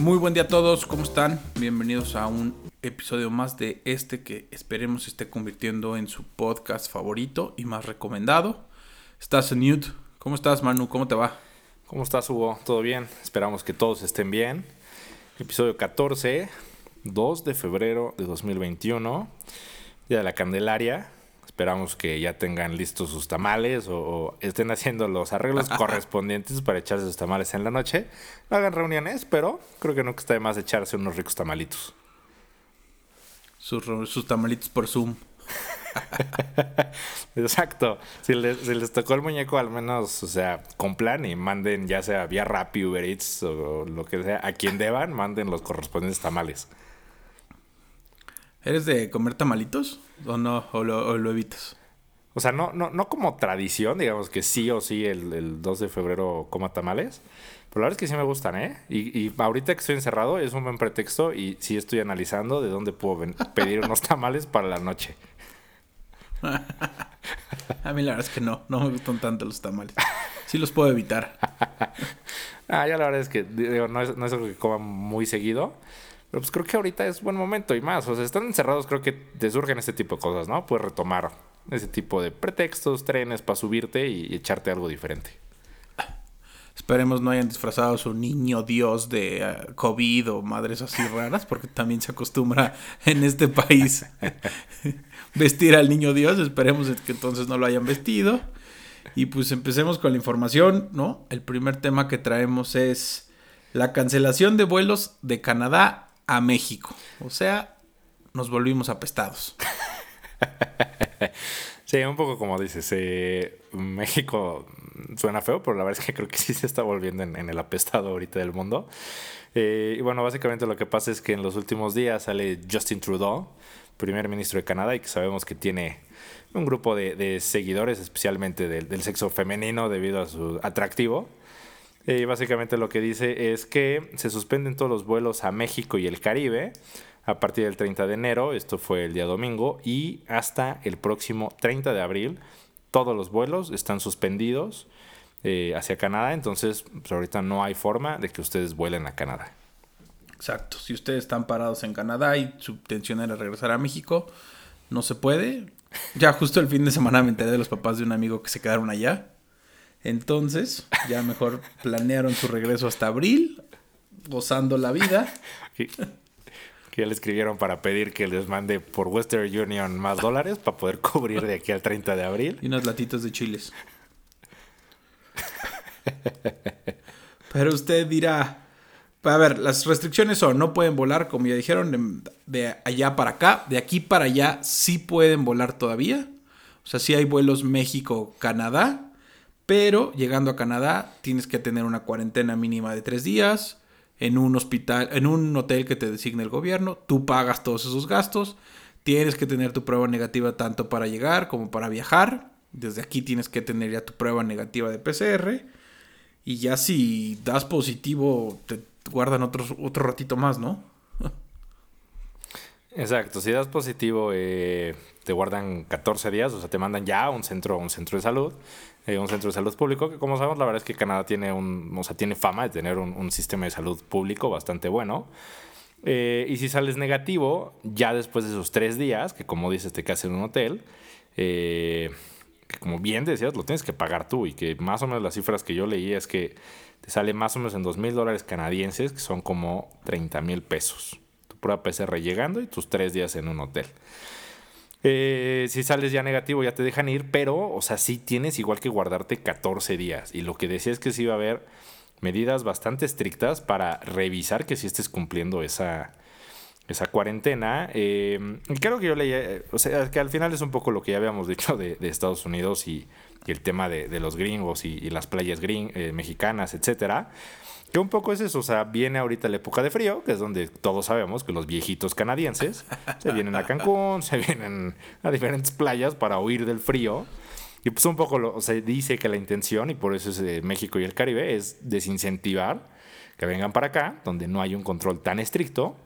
Muy buen día a todos, ¿cómo están? Bienvenidos a un episodio más de este que esperemos esté convirtiendo en su podcast favorito y más recomendado. Estás en Newt. ¿Cómo estás, Manu? ¿Cómo te va? ¿Cómo estás, Hugo? ¿Todo bien? Esperamos que todos estén bien. Episodio 14, 2 de febrero de 2021, Día de la Candelaria. Esperamos que ya tengan listos sus tamales o, estén haciendo los arreglos correspondientes para echarse sus tamales en la noche. No hagan reuniones, pero creo que nunca está de más echarse unos ricos tamalitos. Sus, sus tamalitos por Zoom. Exacto. Si les, tocó el muñeco, al menos, o sea, cumplan y manden, ya sea vía Rappi, Uber Eats o lo que sea, a quien deban, manden los correspondientes tamales. ¿Eres de comer tamalitos? ¿O no? ¿O lo, evitas? O sea, no, no, no como tradición, digamos que sí o sí el, el 2 de febrero coma tamales. Pero la verdad es que sí me gustan, ¿eh? Y, y, ahorita que estoy encerrado es un buen pretexto y sí estoy analizando de dónde puedo pedir unos tamales para la noche. A mí la verdad es que no, no me gustan tanto los tamales. Sí los puedo evitar. ah, ya la verdad es que no, es, no es algo que coma muy seguido. Pero pues creo que ahorita es buen momento y más. O sea, están encerrados, creo que te surgen este tipo de cosas, ¿no? Puedes retomar ese tipo de pretextos, trenes para subirte y, echarte algo diferente. Esperemos no hayan disfrazado a su niño Dios de ah, COVID o madres así raras, porque también se acostumbra en este país vestir al niño Dios. Esperemos que entonces no lo hayan vestido. Y pues empecemos con la información, ¿no? El primer tema que traemos es la cancelación de vuelos de Canadá a México. O sea, nos volvimos apestados. sí, un poco como dices, eh, México suena feo, pero la verdad es que creo que sí se está volviendo en, el apestado ahorita del mundo. Eh, y bueno, básicamente lo que pasa es que en los últimos días sale Justin Trudeau, primer ministro de Canadá, y que sabemos que tiene un grupo de, seguidores, especialmente del sexo femenino, debido a su atractivo. Y básicamente lo que dice es que se suspenden todos los vuelos a México y el Caribe a partir del 30 de enero, esto fue el día domingo, y hasta el próximo 30 de abril todos los vuelos están suspendidos eh, hacia Canadá, entonces pues, ahorita no hay forma de que ustedes vuelen a Canadá. Exacto, si ustedes están parados en Canadá y su intención era regresar a México, no se puede. Ya justo el fin de semana me enteré de los papás de un amigo que se quedaron allá. Entonces, ya mejor planearon su regreso hasta abril, gozando la vida. que ya le escribieron para pedir que les mande por Western Union más dólares para poder cubrir de aquí al 30 de abril. Y unos latitos de chiles. Pero usted dirá, a ver, las restricciones son, no pueden volar, como ya dijeron, de, allá para acá, de aquí para allá sí pueden volar todavía. O sea, sí hay vuelos México-Canadá, pero llegando a Canadá tienes que tener una cuarentena mínima de tres días en un hospital, en un hotel que te designe el gobierno. Tú pagas todos esos gastos. Tienes que tener tu prueba negativa tanto para llegar como para viajar. Desde aquí tienes que tener ya tu prueba negativa de PCR. Y ya si das positivo, te guardan otro, otro ratito más, ¿no? Exacto, si das positivo, eh, te guardan 14 días, o sea, te mandan ya a un centro, un centro de salud, eh, un centro de salud público, que como sabemos, la verdad es que Canadá tiene un, o sea, tiene fama de tener un, sistema de salud público bastante bueno. Eh, y si sales negativo, ya después de esos tres días, que como dices, te quedas en un hotel, que como bien decías, lo tienes que pagar tú y que más o menos las cifras que yo leí es que te sale más o menos en dos mil dólares canadienses, que son como 30 mil pesos prueba PCR llegando y tus tres días en un hotel. Eh, si sales ya negativo ya te dejan ir, pero, o sea, sí tienes igual que guardarte 14 días. Y lo que decía es que sí iba a haber medidas bastante estrictas para revisar que sí estés cumpliendo esa, esa cuarentena. Eh, creo que yo leía, o sea, que al final es un poco lo que ya habíamos dicho de, Estados Unidos y, el tema de, los gringos y, las playas eh, mexicanas, etcétera. Que un poco es eso, o sea, viene ahorita la época de frío, que es donde todos sabemos que los viejitos canadienses se vienen a Cancún, se vienen a diferentes playas para huir del frío. Y pues un poco lo, se dice que la intención, y por eso es México y el Caribe, es desincentivar que vengan para acá, donde no hay un control tan estricto,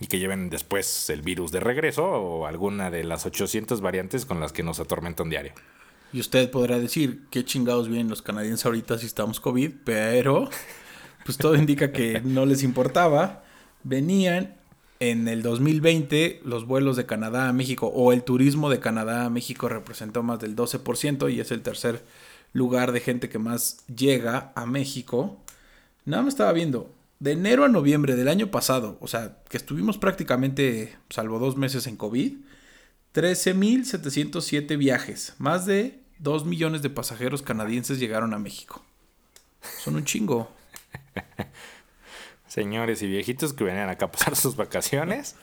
y que lleven después el virus de regreso o alguna de las 800 variantes con las que nos atormentan diario. Y usted podrá decir, qué chingados vienen los canadienses ahorita si estamos COVID, pero pues todo indica que no les importaba. Venían en el 2020 los vuelos de Canadá a México o el turismo de Canadá a México representó más del 12% y es el tercer lugar de gente que más llega a México. Nada más estaba viendo, de enero a noviembre del año pasado, o sea, que estuvimos prácticamente, salvo dos meses en COVID, 13.707 viajes, más de 2 millones de pasajeros canadienses llegaron a México. Son un chingo. Señores y viejitos que venían acá a pasar sus vacaciones.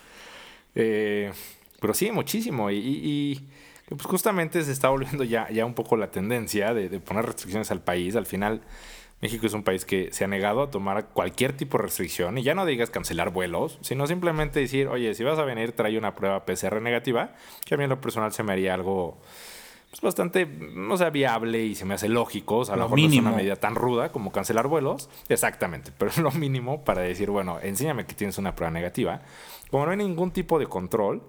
Eh, pero sí, muchísimo. Y, pues justamente se está volviendo ya, ya un poco la tendencia de, de, poner restricciones al país. Al final, México es un país que se ha negado a tomar cualquier tipo de restricción. Y ya no digas cancelar vuelos, sino simplemente decir, oye, si vas a venir, trae una prueba PCR negativa. Que a mí en lo personal se me haría algo pues, bastante, no sea, viable y se me hace lógico. O sea, a lo, mejor no es una medida tan ruda como cancelar vuelos. Exactamente, pero es lo mínimo para decir, bueno, enséñame que tienes una prueba negativa. Como no hay ningún tipo de control,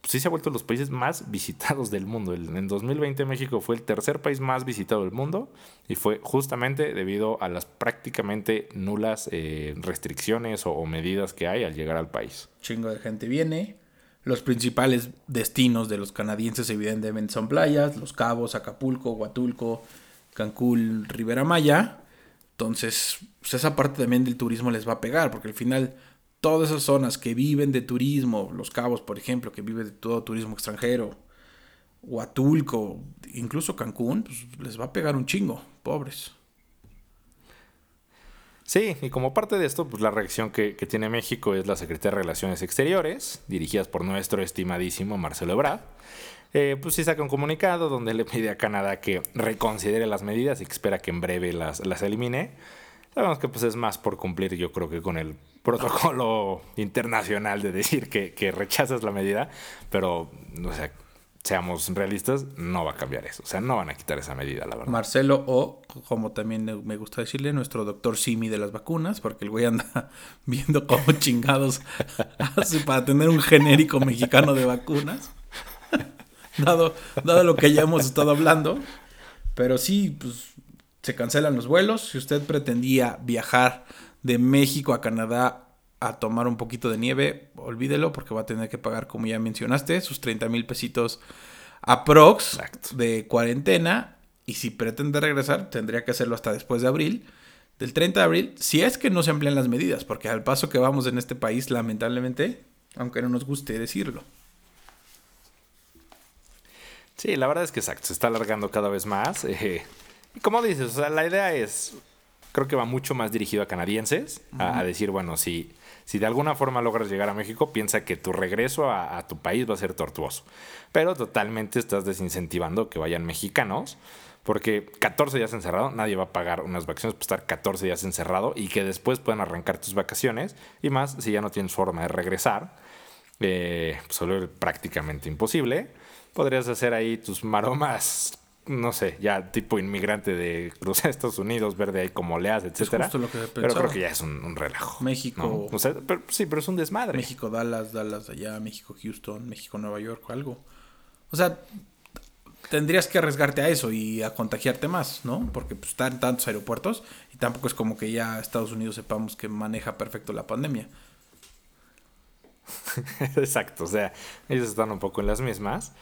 pues sí se ha vuelto los países más visitados del mundo. En 2020 México fue el tercer país más visitado del mundo y fue justamente debido a las prácticamente nulas eh, restricciones o, o medidas que hay al llegar al país. Chingo de gente viene, los principales destinos de los canadienses evidentemente son playas, Los Cabos, Acapulco, Huatulco, Cancún, Rivera Maya. Entonces, pues esa parte también del turismo les va a pegar, porque al final todas esas zonas que viven de turismo, Los Cabos, por ejemplo, que vive de todo turismo extranjero, Huatulco, incluso Cancún, pues les va a pegar un chingo, pobres. Sí, y como parte de esto, pues la reacción que, tiene México es la Secretaría de Relaciones Exteriores, dirigidas por nuestro estimadísimo Marcelo Ebrard. Eh, pues sí saca un comunicado donde le pide a Canadá que reconsidere las medidas y que espera que en breve las, las elimine. Sabemos que pues es más por cumplir yo creo que con el protocolo internacional de decir que, que rechazas la medida, pero o sea, seamos realistas, no va a cambiar eso. O sea, no van a quitar esa medida, la verdad. Marcelo o, como también me gusta decirle, nuestro doctor Simi de las vacunas, porque el güey anda viendo cómo chingados hace para tener un genérico mexicano de vacunas. dado, dado lo que ya hemos estado hablando. Pero sí, pues se cancelan los vuelos. Si usted pretendía viajar de México a Canadá a tomar un poquito de nieve, olvídelo porque va a tener que pagar, como ya mencionaste, sus 30 mil pesitos aprox de cuarentena. Y si pretende regresar, tendría que hacerlo hasta después de abril. Del 30 de abril, si es que no se amplían las medidas, porque al paso que vamos en este país, lamentablemente, aunque no nos guste decirlo. Sí, la verdad es que exacto, se está alargando cada vez más. Eh, y como dices, o sea, la idea es, creo que va mucho más dirigido a canadienses, a, a, decir, bueno, si si de alguna forma logras llegar a México, piensa que tu regreso a, tu país va a ser tortuoso. Pero totalmente estás desincentivando que vayan mexicanos. Porque 14 días encerrado, nadie va a pagar unas vacaciones por estar 14 días encerrado y que después puedan arrancar tus vacaciones. Y más si ya no tienes forma de regresar. Eh, pues prácticamente imposible. Podrías hacer ahí tus maromas no sé, ya tipo inmigrante de cruzar a Estados Unidos, ver de ahí como oleas, etcétera. pero creo que ya es un, relajo. México. sí, pero es un desmadre. México, Dallas, Dallas allá, México, Houston, México, Nueva York o algo. O sea, tendrías que arriesgarte a eso y a contagiarte más, ¿no? Porque pues, están tantos aeropuertos y tampoco es como que ya Estados Unidos sepamos que maneja perfecto la pandemia. Exacto, o sea, ellos están un poco en las mismas.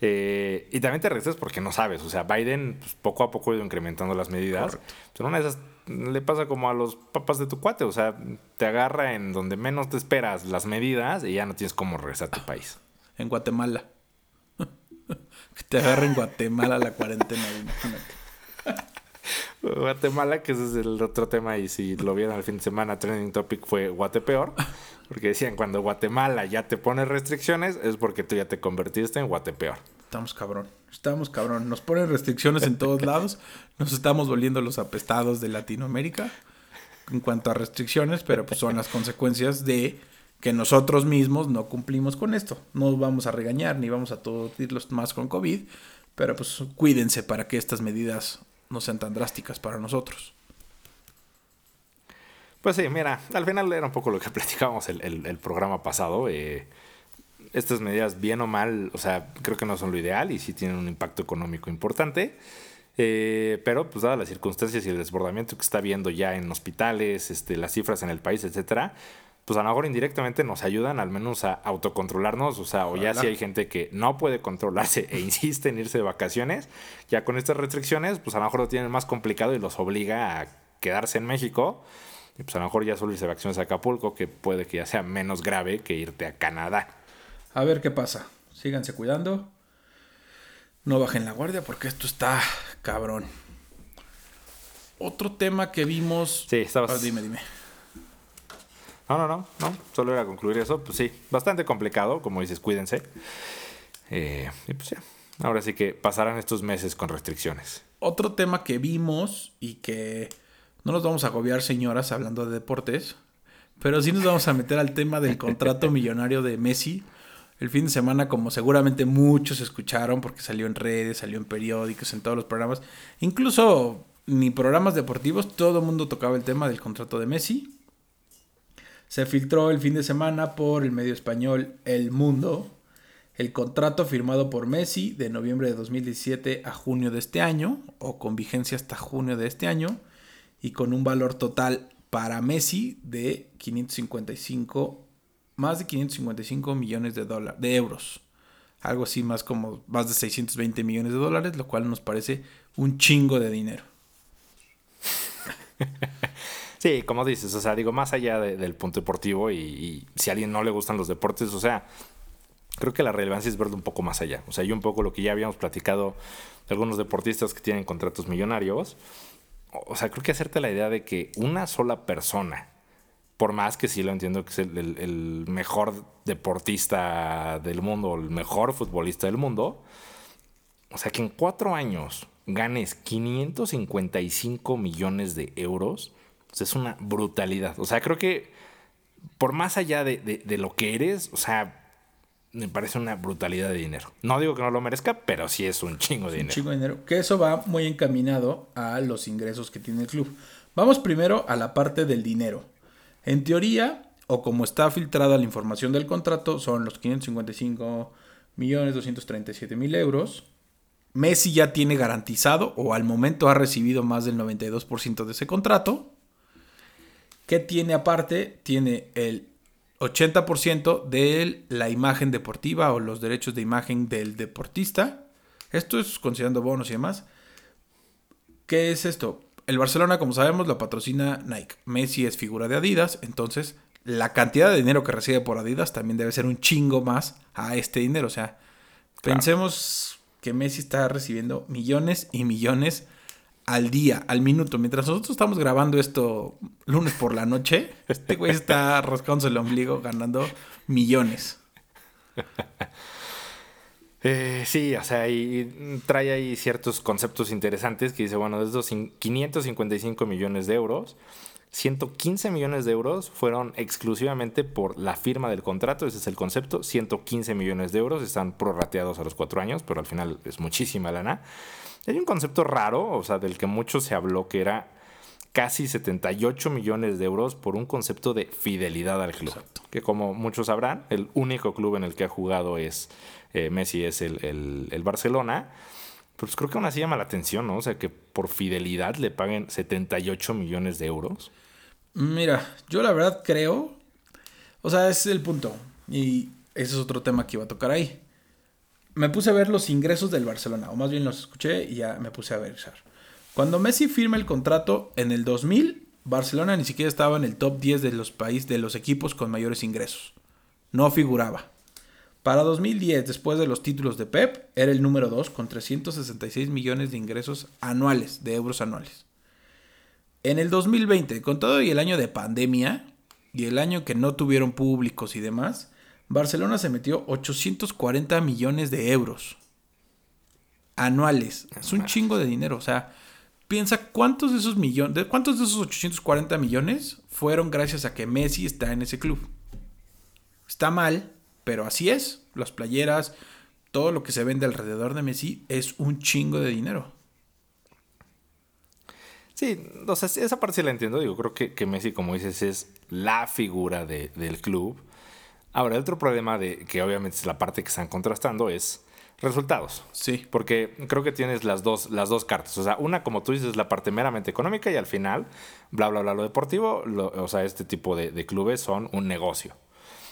Eh, y también te regresas porque no sabes. O sea, Biden pues, poco a poco ha ido incrementando las medidas. Pero una de esas le pasa como a los papas de tu cuate. O sea, te agarra en donde menos te esperas las medidas y ya no tienes cómo regresar a tu país. En Guatemala. que te agarra en Guatemala la cuarentena, imagínate. Guatemala, que ese es el otro tema, y si lo vieron al fin de semana, trending topic fue Guatepeor, porque decían cuando Guatemala ya te pone restricciones, es porque tú ya te convertiste en Guatepeor. Estamos cabrón, estamos cabrón. Nos ponen restricciones en todos lados, nos estamos volviendo los apestados de Latinoamérica en cuanto a restricciones, pero pues son las consecuencias de que nosotros mismos no cumplimos con esto. No vamos a regañar ni vamos a todos irlos más con COVID, pero pues cuídense para que estas medidas no sean tan drásticas para nosotros. Pues sí, mira, al final era un poco lo que platicábamos el, el, programa pasado. Eh, estas medidas, bien o mal, o sea, creo que no son lo ideal y sí tienen un impacto económico importante. Eh, pero, pues, dadas las circunstancias y el desbordamiento que está viendo ya en hospitales, este, las cifras en el país, etcétera, pues a lo mejor indirectamente nos ayudan al menos a autocontrolarnos, o sea, o ya si hay gente que no puede controlarse e insiste en irse de vacaciones, ya con estas restricciones, pues a lo mejor lo tienen más complicado y los obliga a quedarse en México, y pues a lo mejor ya solo irse de vacaciones a Acapulco, que puede que ya sea menos grave que irte a Canadá. A ver qué pasa. Síganse cuidando. No bajen la guardia porque esto está cabrón. Otro tema que vimos. Sí, estabas. Ah, dime, dime. No, no, no, no. Solo era concluir eso. Pues sí, bastante complicado, como dices, cuídense. Eh, y pues ya. Ahora sí que pasarán estos meses con restricciones. Otro tema que vimos y que no nos vamos a agobiar, señoras, hablando de deportes, pero sí nos vamos a meter al tema del contrato millonario de Messi. El fin de semana, como seguramente muchos escucharon, porque salió en redes, salió en periódicos, en todos los programas, incluso ni programas deportivos, todo el mundo tocaba el tema del contrato de Messi. Se filtró el fin de semana por el medio español El Mundo el contrato firmado por Messi de noviembre de 2017 a junio de este año, o con vigencia hasta junio de este año, y con un valor total para Messi de 555 más de 555 millones de dólares, de euros. Algo así más como más de 620 millones de dólares, lo cual nos parece un chingo de dinero. Sí, como dices, o sea, digo, más allá del punto deportivo y, si a alguien no le gustan los deportes, o sea, creo que la relevancia es verlo un poco más allá. O sea, y un poco lo que ya habíamos platicado de algunos deportistas que tienen contratos millonarios. O sea, creo que hacerte la idea de que una sola persona por más que sí lo entiendo que es el, mejor deportista del mundo, el mejor futbolista del mundo, o sea que en cuatro años ganes 555 millones de euros, pues es una brutalidad. O sea, creo que por más allá de, de, lo que eres, o sea, me parece una brutalidad de dinero. No digo que no lo merezca, pero sí es un chingo de dinero. Un chingo de dinero. Que eso va muy encaminado a los ingresos que tiene el club. Vamos primero a la parte del dinero. En teoría, o como está filtrada la información del contrato, son los 555 millones 237 mil euros. Messi ya tiene garantizado, o al momento ha recibido más del 92% de ese contrato. ¿Qué tiene aparte? Tiene el 80% de la imagen deportiva o los derechos de imagen del deportista. Esto es considerando bonos y demás. ¿Qué es esto? el Barcelona, como sabemos, lo patrocina Nike. Messi es figura de Adidas, entonces la cantidad de dinero que recibe por Adidas también debe ser un chingo más a este dinero. O sea, pensemos que Messi está recibiendo millones y millones al día, al minuto. Mientras nosotros estamos grabando esto lunes por la noche, este güey está rascándose el ombligo ganando millones. Eh, sí, o sea, trae ahí ciertos conceptos interesantes que dice, bueno, de esos 555 millones de euros, 115 millones de euros fueron exclusivamente por la firma del contrato, ese es el concepto, 115 millones de euros están prorrateados a los cuatro años, pero al final es muchísima lana. Hay un concepto raro, o sea, del que mucho se habló, que era casi 78 millones de euros por un concepto de fidelidad al club. Que como muchos sabrán, el único club en el que ha jugado es eh, Messi es el, Barcelona, pues creo que aún así llama la atención, ¿no? O sea, que por fidelidad le paguen 78 millones de euros. Mira, yo la verdad creo, o sea, ese es el punto, y ese es otro tema que iba a tocar ahí. Me puse a ver los ingresos del Barcelona, o más bien los escuché y ya me puse a ver. Cuando Messi firma el contrato en el 2000, Barcelona ni siquiera estaba en el top 10 de los países, de los equipos con mayores ingresos. No figuraba. Para 2010, después de los títulos de Pep, era el número 2 con 366 millones de ingresos anuales, de euros anuales. En el 2020, con todo y el año de pandemia y el año que no tuvieron públicos y demás, Barcelona se metió 840 millones de euros anuales. Es un chingo de dinero, o sea, piensa cuántos de esos millones, cuántos de esos 840 millones fueron gracias a que Messi está en ese club. Está mal, pero así es, las playeras, todo lo que se vende alrededor de Messi es un chingo de dinero. Sí, o sea, esa parte sí la entiendo. Digo, creo que, que Messi, como dices, es la figura del club. Ahora, el otro problema de que obviamente es la parte que están contrastando es Resultados. Sí. Porque creo que tienes las dos, las dos cartas. O sea, una, como tú dices, la parte meramente económica y al final, bla, bla, bla, lo deportivo. o sea, este tipo de, de, clubes son un negocio.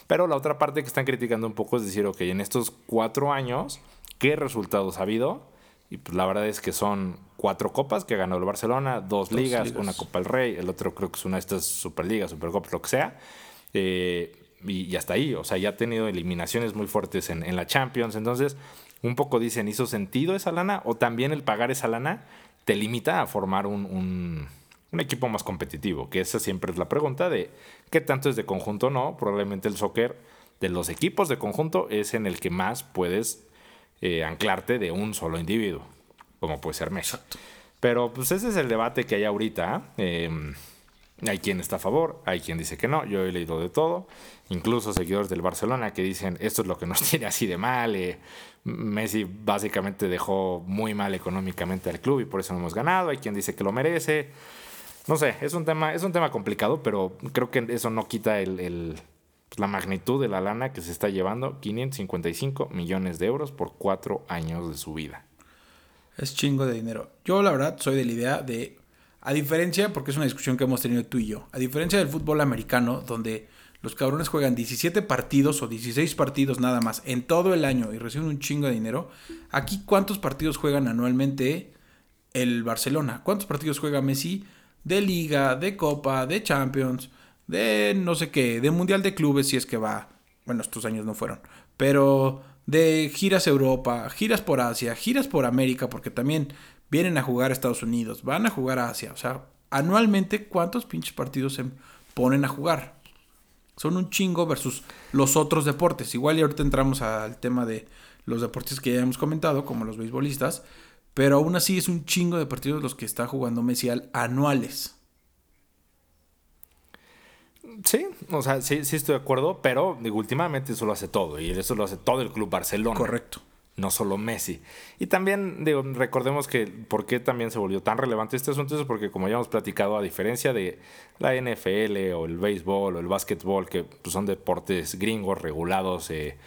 Pero la otra parte que están criticando un poco es decir, ok, en estos cuatro años, ¿qué resultados ha habido? Y pues la verdad es que son cuatro copas que ganó el Barcelona, dos, ligas, una Copa del Rey, el otro creo que es una de estas Superligas, Supercopas, lo que sea. Eh, y, hasta ahí, o sea, ya ha tenido eliminaciones muy fuertes en, en la Champions. Entonces, un poco dicen, ¿hizo sentido esa lana? O también el pagar esa lana te limita a formar un, un, un, equipo más competitivo, que esa siempre es la pregunta de qué tanto es de conjunto o no. Probablemente el soccer de los equipos de conjunto es en el que más puedes eh, anclarte de un solo individuo, como puede ser Messi. Pero pues ese es el debate que hay ahorita. Em, hay quien está a favor, hay quien dice que no. Yo he leído de todo. Incluso seguidores del Barcelona que dicen esto es lo que nos tiene así de mal. Eh, Messi básicamente dejó muy mal económicamente al club y por eso no hemos ganado. Hay quien dice que lo merece. No sé, es un tema, es un tema complicado, pero creo que eso no quita el la magnitud de la lana que se está llevando, 555 millones de euros por cuatro años de su vida. Es chingo de dinero. Yo la verdad soy de la idea de, a diferencia, porque es una discusión que hemos tenido tú y yo, a diferencia del fútbol americano, donde los cabrones juegan 17 partidos o 16 partidos nada más en todo el año y reciben un chingo de dinero, aquí cuántos partidos juegan anualmente el Barcelona, cuántos partidos juega Messi de liga, de copa, de Champions de no sé qué, de Mundial de Clubes si es que va. Bueno, estos años no fueron. Pero de giras Europa, giras por Asia, giras por América, porque también vienen a jugar a Estados Unidos, van a jugar a Asia. O sea, anualmente, ¿cuántos pinches partidos se ponen a jugar? Son un chingo versus los otros deportes. Igual y ahorita entramos al tema de los deportes que ya hemos comentado, como los beisbolistas. Pero aún así es un chingo de partidos los que está jugando Messi anuales. Sí, o sea, sí, sí estoy de acuerdo, pero digo, últimamente eso lo hace todo y eso lo hace todo el club Barcelona. Correcto. No solo Messi. Y también, recordemos que por qué también se volvió tan relevante este asunto es porque, como ya hemos platicado, a diferencia de la NFL o el béisbol o el básquetbol, que pues, son deportes gringos regulados eh,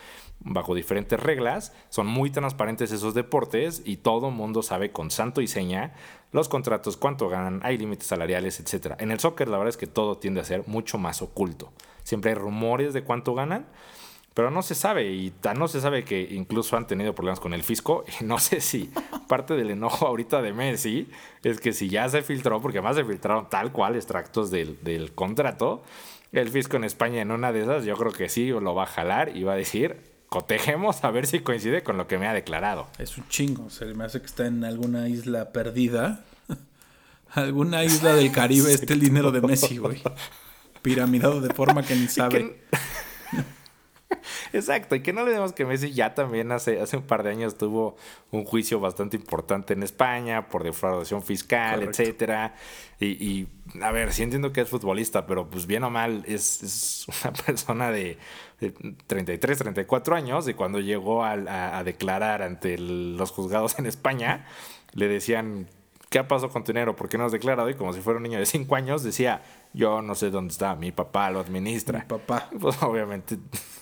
bajo diferentes reglas, son muy transparentes esos deportes y todo mundo sabe con santo y seña los contratos, cuánto ganan, hay límites salariales, etc. En el soccer la verdad es que todo tiende a ser mucho más oculto. Siempre hay rumores de cuánto ganan, pero no se sabe y no se sabe que incluso han tenido problemas con el fisco y no sé si parte del enojo ahorita de Messi es que si ya se filtró, porque además se filtraron tal cual extractos del, del contrato, el fisco en España en una de esas yo creo que sí lo va a jalar y va a decir cotejemos a ver si coincide con lo que me ha declarado. Es un chingo, se me hace que está en alguna isla perdida. alguna isla del Caribe este el dinero de Messi, güey. Piramidado de forma que ni sabe. Exacto, y que no le demos que Messi ya también hace, hace un par de años tuvo un juicio bastante importante en España por defraudación fiscal, etcétera. Y, a ver, sí entiendo que es futbolista, pero pues bien o mal es, una persona de, 33, 34 años y cuando llegó a, declarar ante los juzgados en España, le decían ¿qué ha pasado con tu dinero? ¿Por qué no has declarado? Y como si fuera un niño de 5 años, decía, yo no sé dónde está, mi papá lo administra. Mi papá. Pues obviamente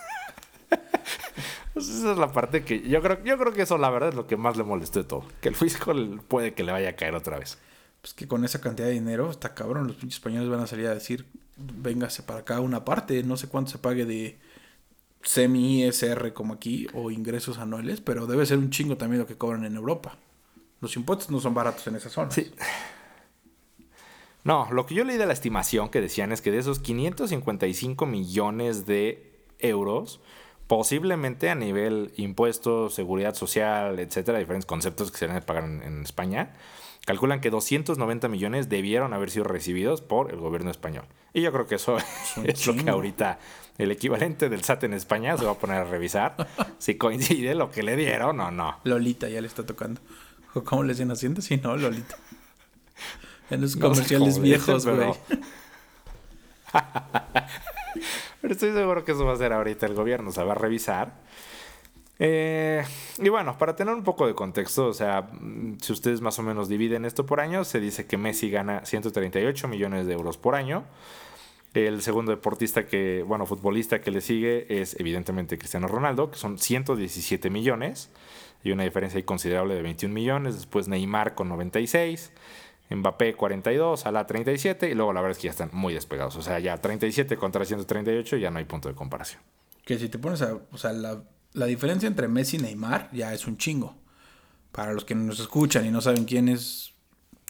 esa es la parte que yo creo, yo creo que eso la verdad es lo que más le molestó de todo. Que el fisco puede que le vaya a caer otra vez. Pues que con esa cantidad de dinero está cabrón. Los pinches españoles van a salir a decir, véngase para acá una parte. No sé cuánto se pague de semi-ISR como aquí o ingresos anuales, pero debe ser un chingo también lo que cobran en Europa. Los impuestos no son baratos en esa zona. Sí. No, lo que yo leí de la estimación que decían es que de esos 555 millones de euros, posiblemente a nivel impuestos, seguridad social, etcétera, diferentes conceptos que se deben pagar en, España, calculan que 290 millones debieron haber sido recibidos por el gobierno español. Y yo creo que eso es lo que ahorita el equivalente del SAT en España se va a poner a revisar si coincide lo que le dieron o no. Lolita ya le está tocando. ¿Cómo le decían haciendo? Sí, no, Lolita. En los comerciales viejos, güey. Pero estoy seguro que eso va a ser ahorita el gobierno, se va a revisar. Eh, y bueno, para tener un poco de contexto, o sea, mm, si ustedes más o menos dividen esto por año, se dice que Messi gana 138 millones de euros por año. El segundo deportista que, bueno, futbolista que le sigue es evidentemente Cristiano Ronaldo, que son 117 millones. Hay una diferencia considerable de 21 millones. Después Neymar con 96. Mbappé 42, Salah 37 y luego la verdad es que ya están muy despegados. O sea, ya 37 contra 138 ya no hay punto de comparación. Que si te pones a... O sea, la, la diferencia entre Messi y Neymar ya es un chingo. Para los que nos escuchan y no saben quiénes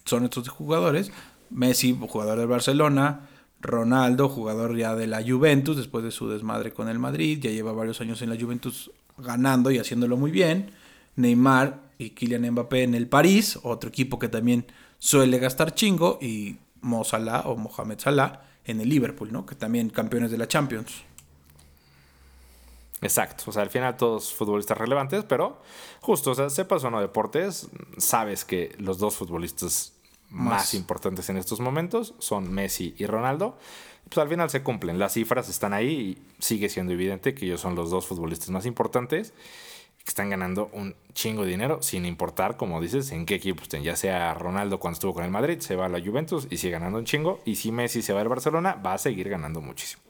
son estos jugadores, Messi, jugador del Barcelona, Ronaldo, jugador ya de la Juventus, después de su desmadre con el Madrid, ya lleva varios años en la Juventus ganando y haciéndolo muy bien. Neymar y Kylian Mbappé en el París, otro equipo que también suele gastar chingo, y Mo Salah o Mohamed Salah en el Liverpool, ¿no? Que también campeones de la Champions. Exacto, o sea, al final todos futbolistas relevantes, pero justo, o sea, sepas o no deportes, sabes que los dos futbolistas más, importantes en estos momentos son Messi y Ronaldo. Pues al final se cumplen, las cifras están ahí y sigue siendo evidente que ellos son los dos futbolistas más importantes que están ganando un chingo de dinero sin importar, como dices, en qué equipo estén. Ya sea Ronaldo cuando estuvo con el Madrid, se va a la Juventus y sigue ganando un chingo. Y si Messi se va al Barcelona, va a seguir ganando muchísimo.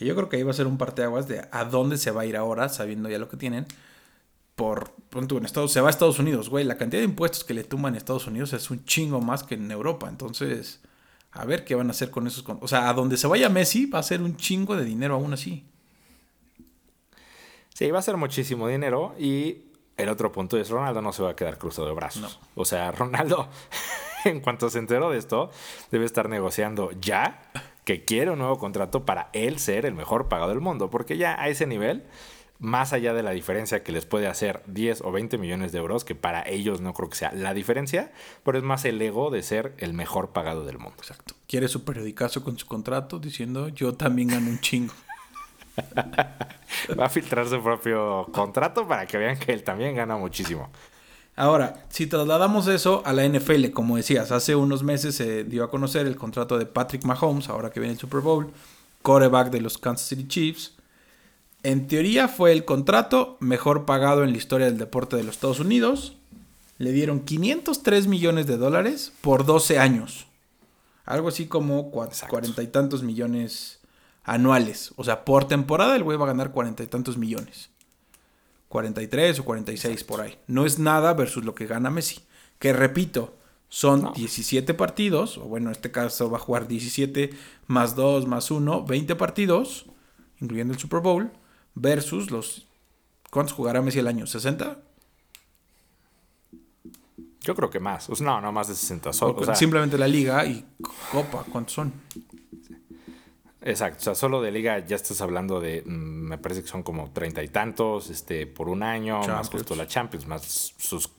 Yo creo que ahí va a ser un parteaguas de a dónde se va a ir ahora, sabiendo ya lo que tienen por pronto en Estados se va a Estados Unidos, güey, la cantidad de impuestos que le tumban en Estados Unidos es un chingo más que en Europa, entonces a ver qué van a hacer con esos, o sea, a donde se vaya Messi va a ser un chingo de dinero aún así. Sí, va a ser muchísimo dinero y el otro punto es Ronaldo no se va a quedar cruzado de brazos. O sea, Ronaldo en cuanto se enteró de esto, debe estar negociando ya que quiere un nuevo contrato para él ser el mejor pagado del mundo, porque ya a ese nivel más allá de la diferencia que les puede hacer 10 o 20 millones de euros, que para ellos no creo que sea la diferencia, pero es más el ego de ser el mejor pagado del mundo. Exacto. Quiere su periodicazo con su contrato diciendo yo también gano un chingo. Va a filtrar su propio contrato para que vean que él también gana muchísimo. Ahora, si trasladamos eso a la NFL, como decías, hace unos meses se dio a conocer el contrato de Patrick Mahomes, ahora que viene el Super Bowl, quarterback de los Kansas City Chiefs. En teoría fue el contrato mejor pagado en la historia del deporte de los Estados Unidos. Le dieron 503 millones de dólares por 12 años. Algo así como cuarenta y tantos millones anuales. O sea, por temporada el güey va a ganar cuarenta y tantos millones. 43 o 46 por ahí. No es nada versus lo que gana Messi. Que repito, son 17 partidos. O bueno, en este caso va a jugar 17 más 2 más 1, 20 partidos, incluyendo el Super Bowl versus los... ¿Cuántos jugará Messi el año? ¿60? Yo creo que más. no, no más de 60. simplemente la liga y Copa, ¿cuántos son? Exacto, o sea, solo de liga ya estás hablando de, mm, me parece que son como treinta y tantos este, por un año, más justo la Champions, más sus,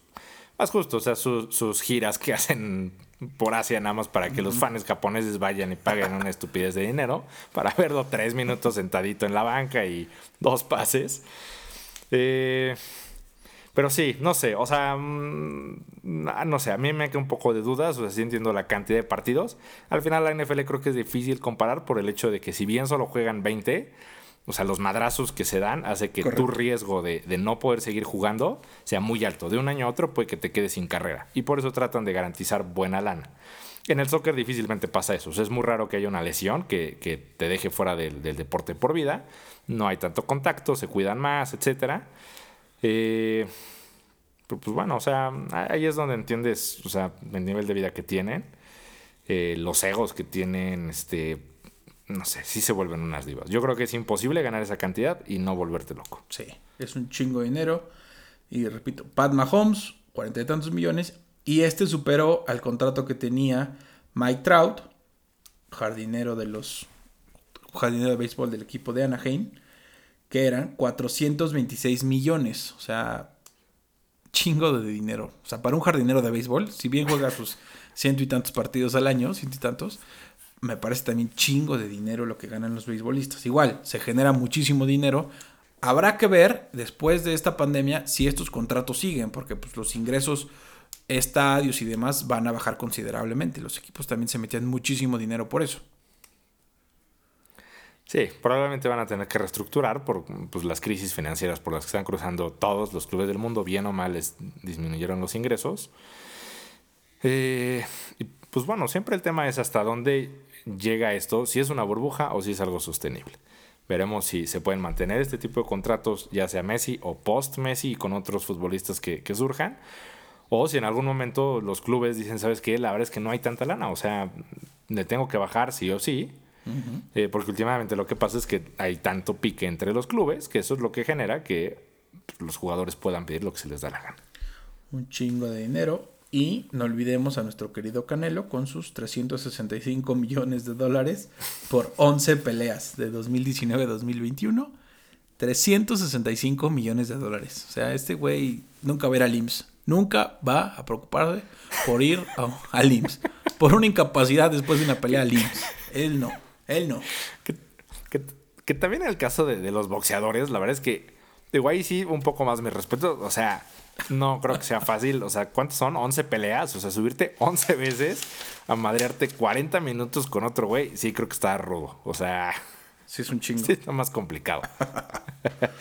más justo, o sea, sus giras que hacen por Asia nada más para que los fans japoneses vayan y paguen una estupidez de dinero para verlo tres minutos sentadito en la banca y dos pases. Eh, pero sí, no sé, o sea, mm, no sé, a mí me queda un poco de dudas, o sea, sí entiendo la cantidad de partidos. Al final la NFL creo que es difícil comparar por el hecho de que si bien solo juegan 20, o sea, los madrazos que se dan hace que tu riesgo de, no poder seguir jugando sea muy alto. De un año a otro puede que te quedes sin carrera. Y por eso tratan de garantizar buena lana. En el soccer difícilmente pasa eso. es muy raro que haya una lesión que, te deje fuera del, deporte por vida. No hay tanto contacto, se cuidan más, etc. Eh, pues bueno, o sea, ahí es donde entiendes, o sea, el nivel de vida que tienen, eh, los egos que tienen, este, no sé, sí se vuelven unas divas. Yo creo que es imposible ganar esa cantidad y no volverte loco. Sí, es un chingo de dinero. Y repito, Pat Mahomes, cuarenta y tantos millones. Y este superó al contrato que tenía Mike Trout, jardinero de los. jardinero de béisbol del equipo de Anaheim, que eran 426 millones. O sea, chingo de dinero. O sea, para un jardinero de béisbol, si bien juega sus ciento y tantos partidos al año, ciento y tantos, me parece también chingo de dinero lo que ganan los beisbolistas. Igual, se genera muchísimo dinero. Habrá que ver después de esta pandemia si estos contratos siguen, porque pues, los ingresos, estadios y demás van a bajar considerablemente. Los equipos también se metían muchísimo dinero por eso. Sí, probablemente van a tener que reestructurar por pues, las crisis financieras por las que están cruzando todos los clubes del mundo, bien o mal les disminuyeron los ingresos. Eh, y pues bueno, siempre el tema es hasta dónde llega esto, si es una burbuja o si es algo sostenible. Veremos si se pueden mantener este tipo de contratos, ya sea Messi o post-Messi y con otros futbolistas que, que surjan. O si en algún momento los clubes dicen, ¿sabes qué? La verdad es que no hay tanta lana. O sea, le tengo que bajar sí o sí. Eh, porque últimamente lo que pasa es que hay tanto pique entre los clubes que eso es lo que genera que los jugadores puedan pedir lo que se les da la gana. Un chingo de dinero. Y no olvidemos a nuestro querido Canelo con sus 365 millones de dólares por 11 peleas de 2019 2021. 365 millones de dólares. O sea, este güey nunca va a ir al IMSS. Nunca va a preocuparse por ir al IMSS. Por una incapacidad después de una pelea al IMSS. Él no. Él no. Que, también en el caso de, de, los boxeadores, la verdad es que, digo, ahí sí un poco más mi respeto. O sea, no creo que sea fácil. O sea, ¿cuántos son? 11 peleas. O sea, subirte 11 veces a madrearte 40 minutos con otro güey. Sí, creo que está rudo. O sea. Sí, es un chingo. Sí, está más complicado.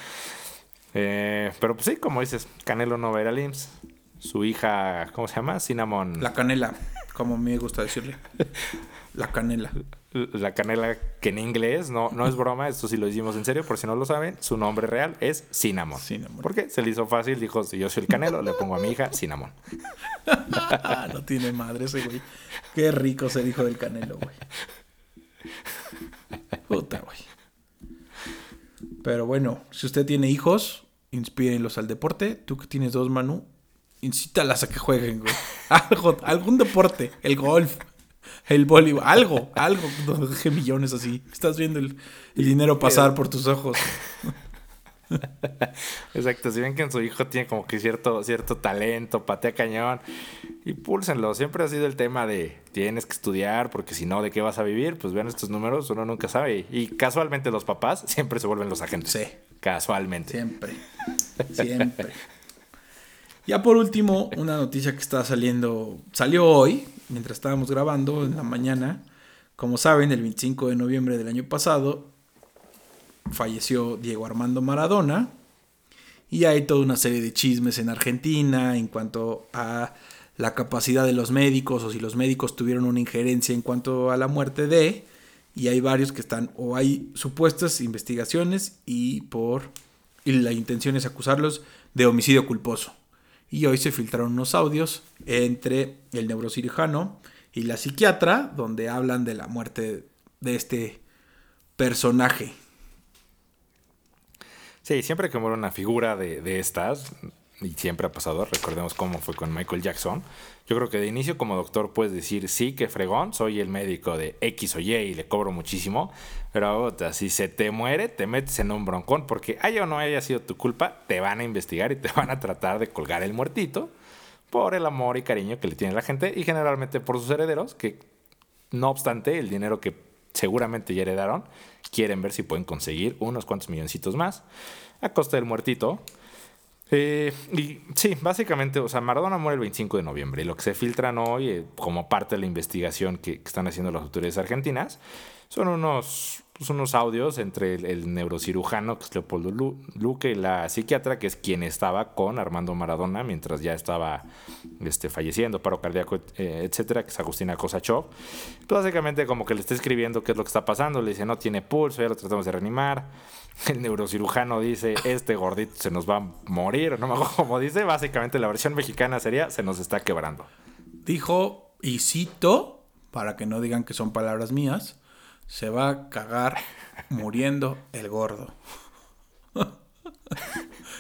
eh, pero pues sí, como dices, Canelo no va a ir al IMSS. Su hija, ¿cómo se llama? Cinnamon. La canela, como me gusta decirle. La canela. La canela, que en inglés, no, no es broma, esto sí lo hicimos en serio, por si no lo saben, su nombre real es Cinnamon. Cinnamon. ¿Por qué? Se le hizo fácil, dijo, si yo soy el canelo, le pongo a mi hija Cinnamon. no tiene madre ese güey. Qué rico ser hijo del canelo, güey. Puta, güey. Pero bueno, si usted tiene hijos, inspírenlos al deporte. Tú que tienes dos, Manu, incítalas a que jueguen, güey. Algo, algún deporte, el golf, el voleibol, algo, algo, deje millones así. Estás viendo el, dinero pasar por tus ojos. Exacto, si ven que en su hijo tiene como que cierto, cierto talento, patea cañón, impúlsenlo. Siempre ha sido el tema de tienes que estudiar, porque si no, ¿de qué vas a vivir? Pues vean estos números, uno nunca sabe. Y casualmente los papás siempre se vuelven los agentes. Sí. Casualmente. Siempre. Siempre. Ya por último, una noticia que está saliendo, salió hoy, mientras estábamos grabando en la mañana. Como saben, el 25 de noviembre del año pasado falleció Diego Armando Maradona. Y hay toda una serie de chismes en Argentina en cuanto a la capacidad de los médicos o si los médicos tuvieron una injerencia en cuanto a la muerte de. Y hay varios que están, o hay supuestas investigaciones y por. Y la intención es acusarlos de homicidio culposo y hoy se filtraron unos audios entre el neurocirujano y la psiquiatra donde hablan de la muerte de este personaje. Sí, siempre que muere una figura de, de estas, y siempre ha pasado, recordemos cómo fue con Michael Jackson, yo creo que de inicio como doctor puedes decir, sí, que fregón, soy el médico de X o Y y le cobro muchísimo, pero si se te muere, te metes en un broncón, porque haya o no haya sido tu culpa, te van a investigar y te van a tratar de colgar el muertito por el amor y cariño que le tiene la gente y generalmente por sus herederos, que no obstante el dinero que seguramente ya heredaron, quieren ver si pueden conseguir unos cuantos milloncitos más a costa del muertito eh, y sí, básicamente, o sea, Maradona muere el 25 de noviembre y lo que se filtran hoy, eh, como parte de la investigación que, están haciendo las autoridades argentinas, son unos, pues, unos audios entre el, neurocirujano, que es Leopoldo Luque, y la psiquiatra, que es quien estaba con Armando Maradona mientras ya estaba este, falleciendo, paro cardíaco, eh, etcétera, que es Agustina Kosachov. Pues, básicamente, como que le está escribiendo qué es lo que está pasando, le dice, no tiene pulso, ya lo tratamos de reanimar el neurocirujano dice, este gordito se nos va a morir, no me acuerdo cómo dice, básicamente la versión mexicana sería, se nos está quebrando. Dijo, y cito, para que no digan que son palabras mías, se va a cagar muriendo el gordo.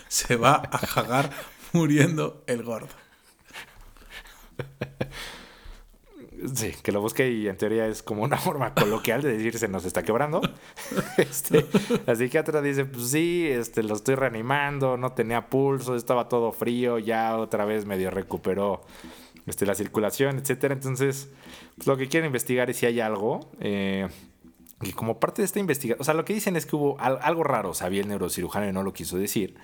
se va a cagar muriendo el gordo. Sí, que lo busque y en teoría es como una forma coloquial de decir se nos está quebrando. este, la psiquiatra dice, pues sí, este, lo estoy reanimando, no tenía pulso, estaba todo frío, ya otra vez medio recuperó este, la circulación, etcétera. Entonces, pues, lo que quieren investigar es si hay algo. Eh, y como parte de esta investigación, o sea, lo que dicen es que hubo algo raro, sabía el neurocirujano y no lo quiso decir,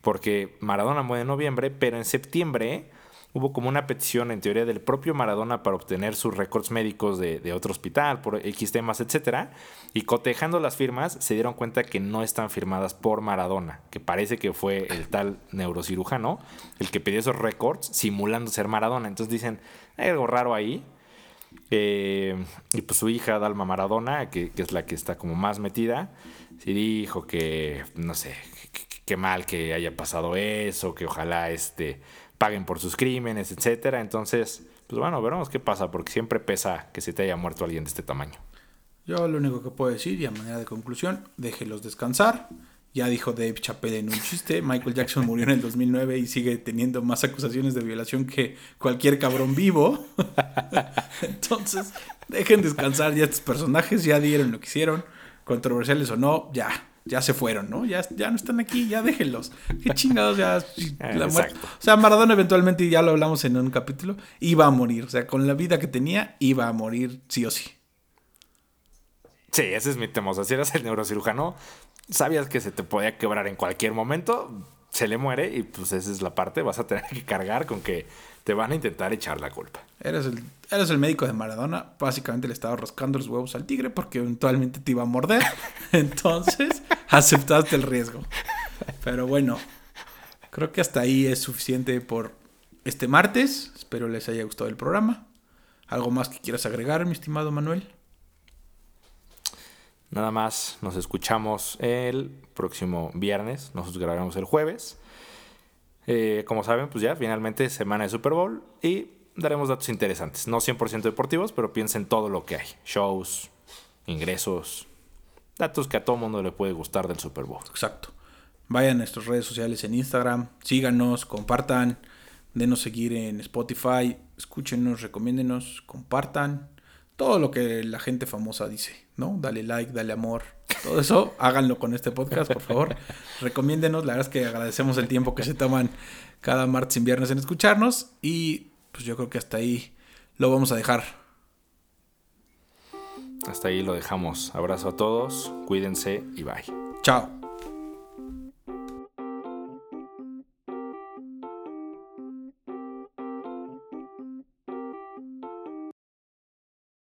porque Maradona muere en noviembre, pero en septiembre hubo como una petición en teoría del propio Maradona para obtener sus récords médicos de, otro hospital, por X temas, etc. Y cotejando las firmas se dieron cuenta que no están firmadas por Maradona, que parece que fue el tal neurocirujano el que pidió esos récords simulando ser Maradona. Entonces dicen, hay algo raro ahí. Eh, y pues su hija, Dalma Maradona, que, es la que está como más metida, sí dijo que, no sé, qué mal que haya pasado eso, que ojalá este, paguen por sus crímenes, etcétera. Entonces, pues bueno, veremos qué pasa, porque siempre pesa que se te haya muerto alguien de este tamaño. Yo lo único que puedo decir, y a manera de conclusión, déjelos descansar. Ya dijo Dave Chappelle en un chiste, Michael Jackson murió en el 2009 y sigue teniendo más acusaciones de violación que cualquier cabrón vivo. Entonces, dejen descansar ya estos personajes, ya dieron lo que hicieron, controversiales o no, ya, ya se fueron, ¿no? Ya, ya no están aquí, ya déjenlos. Qué chingados ya. o sea, Maradona eventualmente, ya lo hablamos en un capítulo, iba a morir. O sea, con la vida que tenía, iba a morir sí o sí. Sí, ese es mi tema. O sea, si eras el neurocirujano, sabías que se te podía quebrar en cualquier momento, se le muere y pues esa es la parte, vas a tener que cargar con que te van a intentar echar la culpa. Eres el, eres el médico de Maradona, básicamente le estaba rascando los huevos al tigre porque eventualmente te iba a morder, entonces aceptaste el riesgo. Pero bueno, creo que hasta ahí es suficiente por este martes, espero les haya gustado el programa. ¿Algo más que quieras agregar, mi estimado Manuel? Nada más, nos escuchamos el próximo viernes, nosotros grabaremos el jueves. Eh, como saben, pues ya finalmente semana de Super Bowl y daremos datos interesantes. No 100% deportivos, pero piensen todo lo que hay. Shows, ingresos, datos que a todo mundo le puede gustar del Super Bowl. Exacto. Vayan a nuestras redes sociales en Instagram, síganos, compartan, denos seguir en Spotify, escúchenos, recomiéndenos, compartan todo lo que la gente famosa dice, ¿no? Dale like, dale amor, todo eso, háganlo con este podcast, por favor. Recomiéndenos, la verdad es que agradecemos el tiempo que se toman cada martes y viernes en escucharnos y pues yo creo que hasta ahí lo vamos a dejar. Hasta ahí lo dejamos. Abrazo a todos, cuídense y bye. Chao.